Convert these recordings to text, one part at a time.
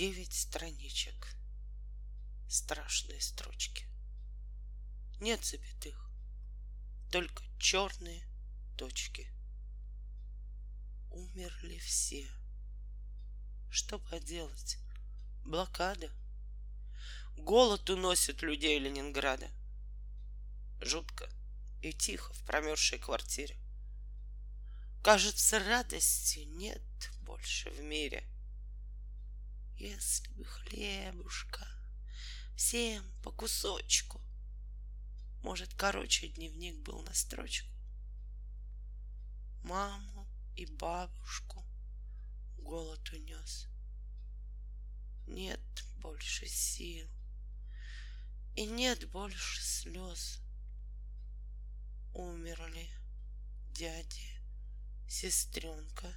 Девять страничек. Страшные строчки. Нет запятых, только черные точки. Умерли все. Что поделать? Блокада. Голод уносит людей Ленинграда. Жутко и тихо в промерзшей квартире. Кажется, радости нет больше в мире. Если бы хлебушка всем по кусочку, Может, короче дневник был на строчку. Маму и бабушку голод унес. Нет больше сил, и нет больше слез. Умерли дяди сестренка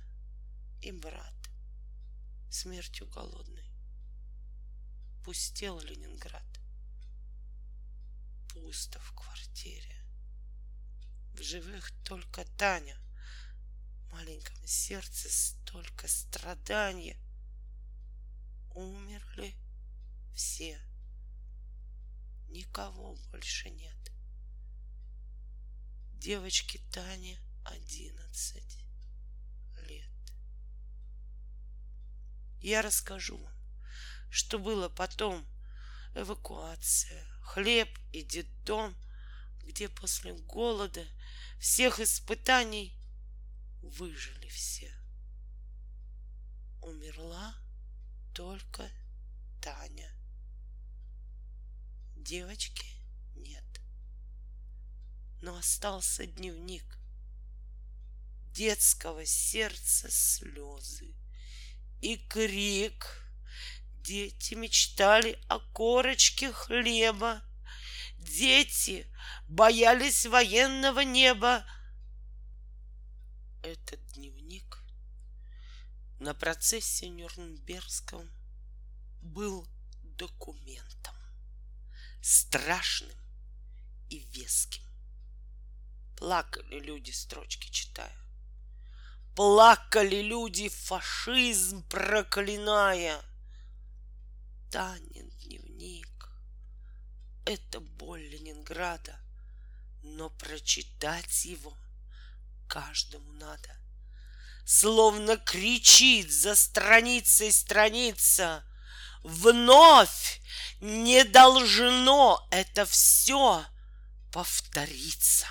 и брат смертью голодной. Пустел Ленинград. Пусто в квартире. В живых только Таня. В маленьком сердце столько страдания. Умерли все. Никого больше нет. Девочке Тане одиннадцать. Я расскажу вам, что было потом. Эвакуация, хлеб и детдом, где после голода всех испытаний выжили все. Умерла только Таня. Девочки нет. Но остался дневник детского сердца слезы и крик. Дети мечтали о корочке хлеба. Дети боялись военного неба. Этот дневник на процессе Нюрнбергском был документом, страшным и веским. Плакали люди, строчки читая. Плакали люди, фашизм проклиная. Танин дневник — это боль Ленинграда, но прочитать его каждому надо. Словно кричит за страницей страница, Вновь не должно это все повториться.